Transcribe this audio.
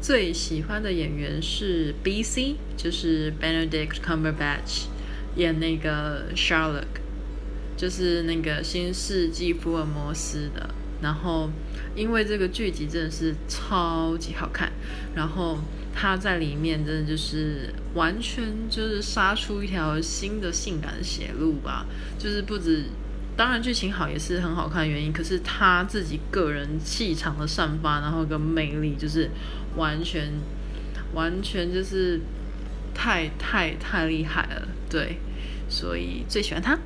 最喜欢的演员是 B.C，就是 Benedict Cumberbatch 演那个 Sherlock，就是那个新世纪福尔摩斯的。然后因为这个剧集真的是超级好看，然后他在里面真的就是完全就是杀出一条新的性感的血路吧，就是不止。当然，剧情好也是很好看的原因，可是他自己个人气场的散发，然后跟魅力，就是完全完全就是太太太厉害了，对，所以最喜欢他。